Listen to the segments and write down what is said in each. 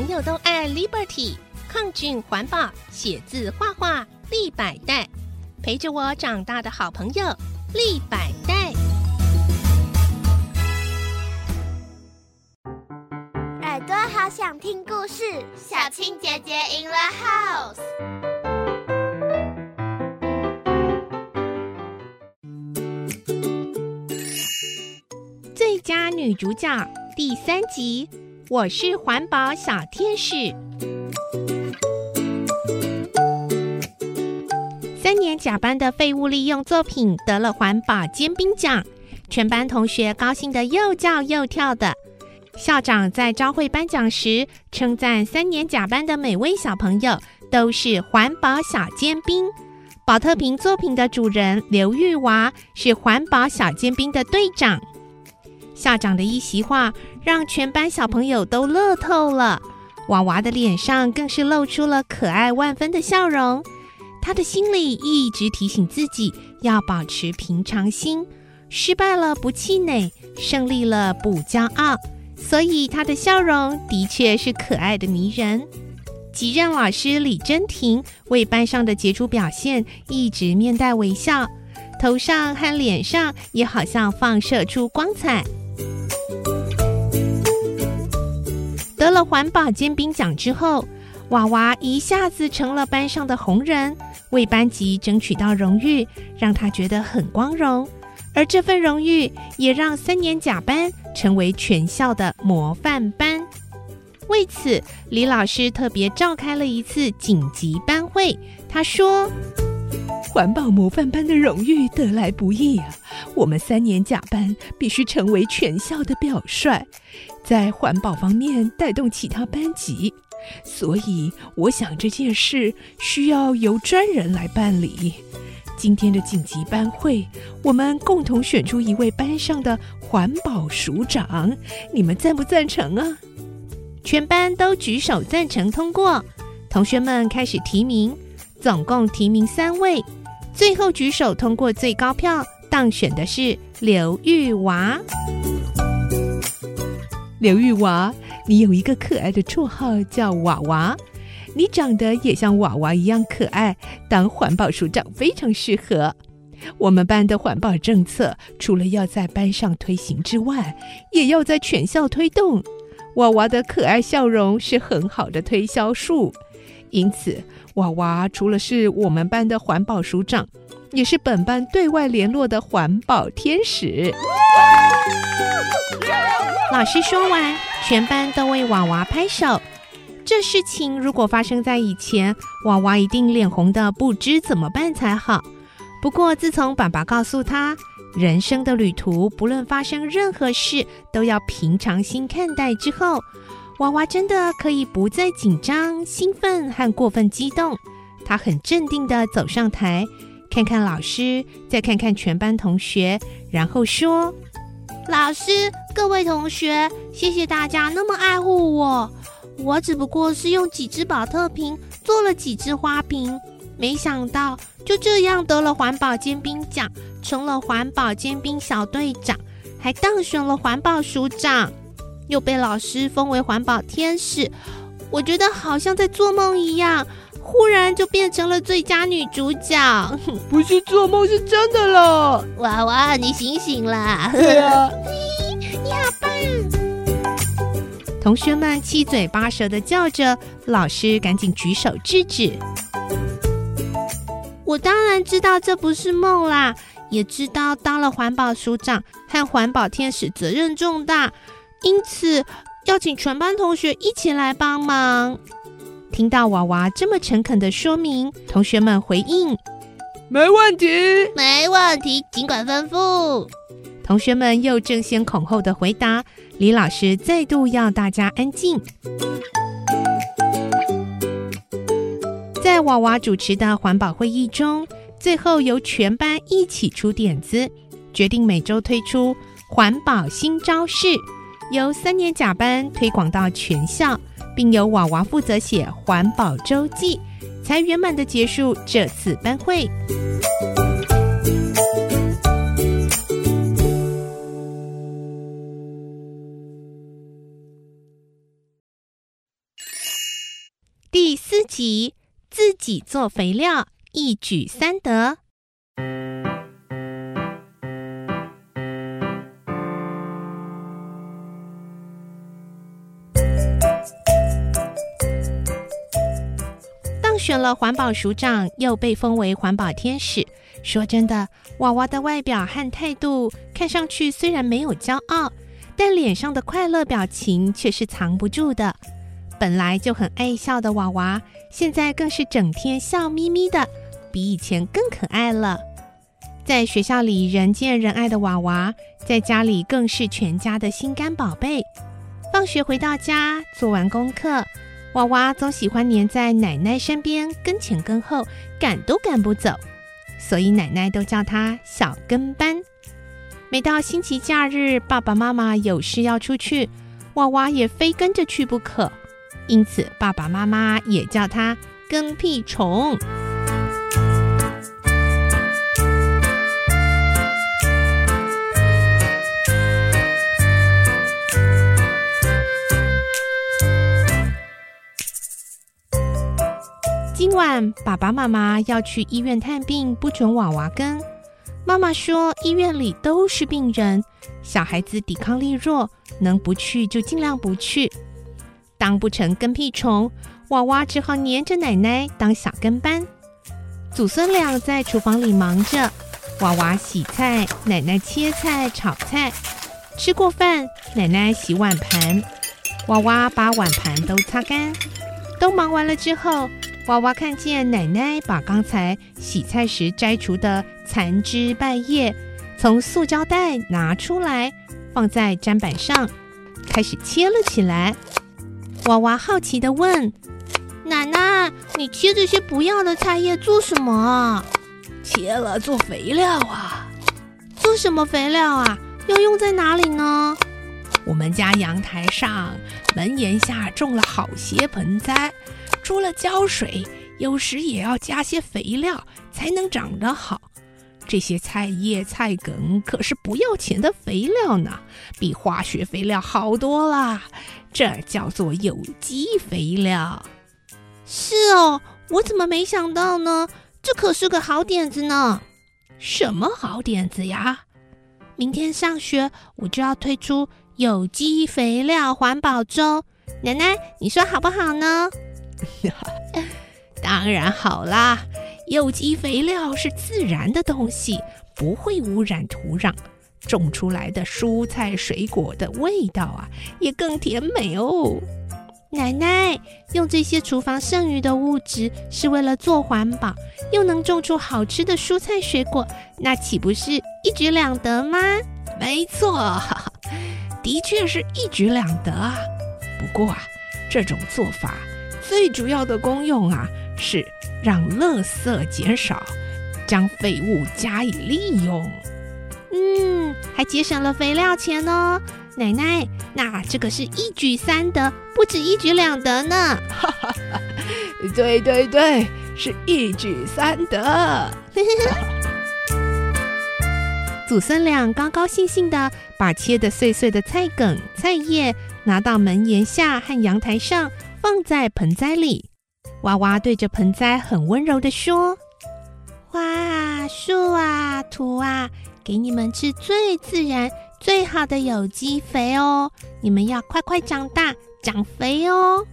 朋友都爱 Liberty，抗菌环保，写字画画立百代，陪着我长大的好朋友立百代。耳朵好想听故事，小青姐姐 in the house。最佳女主角第三集。我是环保小天使。三年甲班的废物利用作品得了环保尖兵奖，全班同学高兴的又叫又跳的。校长在朝会颁奖时称赞三年甲班的每位小朋友都是环保小尖兵。宝特瓶作品的主人刘玉娃是环保小尖兵的队长。校长的一席话让全班小朋友都乐透了，娃娃的脸上更是露出了可爱万分的笑容。他的心里一直提醒自己要保持平常心，失败了不气馁，胜利了不骄傲。所以他的笑容的确是可爱的迷人。级任老师李珍婷为班上的杰出表现一直面带微笑，头上和脸上也好像放射出光彩。得了环保尖兵奖之后，娃娃一下子成了班上的红人，为班级争取到荣誉，让他觉得很光荣。而这份荣誉也让三年甲班成为全校的模范班。为此，李老师特别召开了一次紧急班会。他说：“环保模范班的荣誉得来不易啊，我们三年甲班必须成为全校的表率。”在环保方面带动其他班级，所以我想这件事需要由专人来办理。今天的紧急班会，我们共同选出一位班上的环保署长，你们赞不赞成啊？全班都举手赞成通过，同学们开始提名，总共提名三位，最后举手通过最高票当选的是刘玉娃。刘玉娃，你有一个可爱的绰号叫娃娃，你长得也像娃娃一样可爱，当环保署长非常适合。我们班的环保政策除了要在班上推行之外，也要在全校推动。娃娃的可爱笑容是很好的推销术，因此娃娃除了是我们班的环保署长，也是本班对外联络的环保天使。老师说完，全班都为娃娃拍手。这事情如果发生在以前，娃娃一定脸红的不知怎么办才好。不过自从爸爸告诉他，人生的旅途不论发生任何事都要平常心看待之后，娃娃真的可以不再紧张、兴奋和过分激动。他很镇定的走上台，看看老师，再看看全班同学，然后说。老师，各位同学，谢谢大家那么爱护我。我只不过是用几只宝特瓶做了几只花瓶，没想到就这样得了环保尖兵奖，成了环保尖兵小队长，还当选了环保署长，又被老师封为环保天使。我觉得好像在做梦一样。忽然就变成了最佳女主角，不是做梦，是真的了。娃娃，你醒醒啦！对啊，你好棒！同学们七嘴八舌的叫着，老师赶紧举手制止。我当然知道这不是梦啦，也知道当了环保署长和环保天使责任重大，因此要请全班同学一起来帮忙。听到娃娃这么诚恳的说明，同学们回应：“没问题，没问题，尽管吩咐。”同学们又争先恐后的回答。李老师再度要大家安静。在娃娃主持的环保会议中，最后由全班一起出点子，决定每周推出环保新招式，由三年甲班推广到全校。并由娃娃负责写环保周记，才圆满的结束这次班会。第四集，自己做肥料，一举三得。选了环保署长，又被封为环保天使。说真的，娃娃的外表和态度看上去虽然没有骄傲，但脸上的快乐表情却是藏不住的。本来就很爱笑的娃娃，现在更是整天笑眯眯的，比以前更可爱了。在学校里人见人爱的娃娃，在家里更是全家的心肝宝贝。放学回到家，做完功课，娃娃总喜欢黏在奶奶身边，跟前跟后，赶都赶不走。所以奶奶都叫他小跟班。每到星期假日，爸爸妈妈有事要出去，娃娃也非跟着去不可。因此，爸爸妈妈也叫他跟屁虫。今晚爸爸妈妈要去医院探病，不准娃娃跟。妈妈说医院里都是病人，小孩子抵抗力弱，能不去就尽量不去。当不成跟屁虫，娃娃只好黏着奶奶当小跟班。祖孙俩在厨房里忙着，娃娃洗菜，奶奶切菜炒菜。吃过饭，奶奶洗碗盘，娃娃把碗盘都擦干。都忙完了之后，娃娃看见奶奶把刚才洗菜时摘除的残枝败叶从塑胶袋拿出来，放在砧板上，开始切了起来。娃娃好奇地问：“奶奶，你切这些不要的菜叶做什么？切了做肥料啊！做什么肥料啊？要用在哪里呢？我们家阳台上门檐下种了好些盆栽，除了浇水，有时也要加些肥料，才能长得好。这些菜叶、菜梗可是不要钱的肥料呢，比化学肥料好多啦。这叫做有机肥料。是哦，我怎么没想到呢？这可是个好点子呢。什么好点子呀？明天上学我就要推出有机肥料环保粥。奶奶，你说好不好呢？当然好啦。有机肥料是自然的东西，不会污染土壤，种出来的蔬菜水果的味道啊，也更甜美哦。奶奶，用这些厨房剩余的物质是为了做环保，又能种出好吃的蔬菜水果，那岂不是一举两得吗？没错，的确是一举两得啊。不过啊，这种做法最主要的功用啊是。让垃圾减少，将废物加以利用，嗯，还节省了肥料钱哦。奶奶，那这个是一举三得，不止一举两得呢。哈哈哈，对对对，是一举三得。祖孙俩高高兴兴的把切得碎碎的菜梗、菜叶拿到门檐下和阳台上，放在盆栽里。娃娃对着盆栽很温柔的说：“花啊，树啊，土啊，给你们吃最自然、最好的有机肥哦！你们要快快长大，长肥哦！”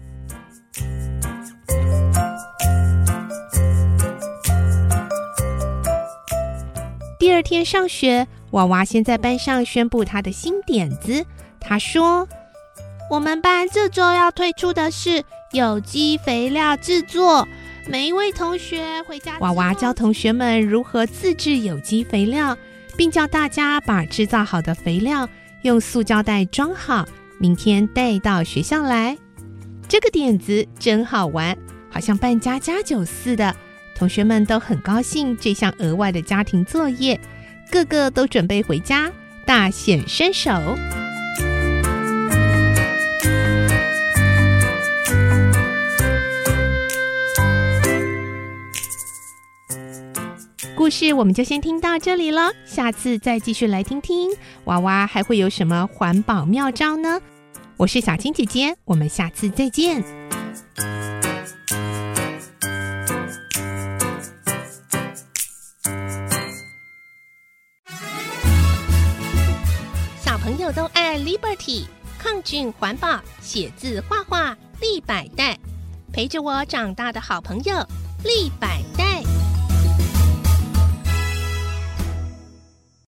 第二天上学，娃娃先在班上宣布他的新点子。他说：“我们班这周要推出的是。”有机肥料制作，每一位同学回家。娃娃教同学们如何自制有机肥料，并教大家把制造好的肥料用塑胶袋装好，明天带到学校来。这个点子真好玩，好像办家家酒似的。同学们都很高兴这项额外的家庭作业，个个都准备回家大显身手。故事我们就先听到这里了，下次再继续来听听。娃娃还会有什么环保妙招呢？我是小青姐姐，我们下次再见。小朋友都爱 liberty 抗菌环保，写字画画立百代，陪着我长大的好朋友，立百代。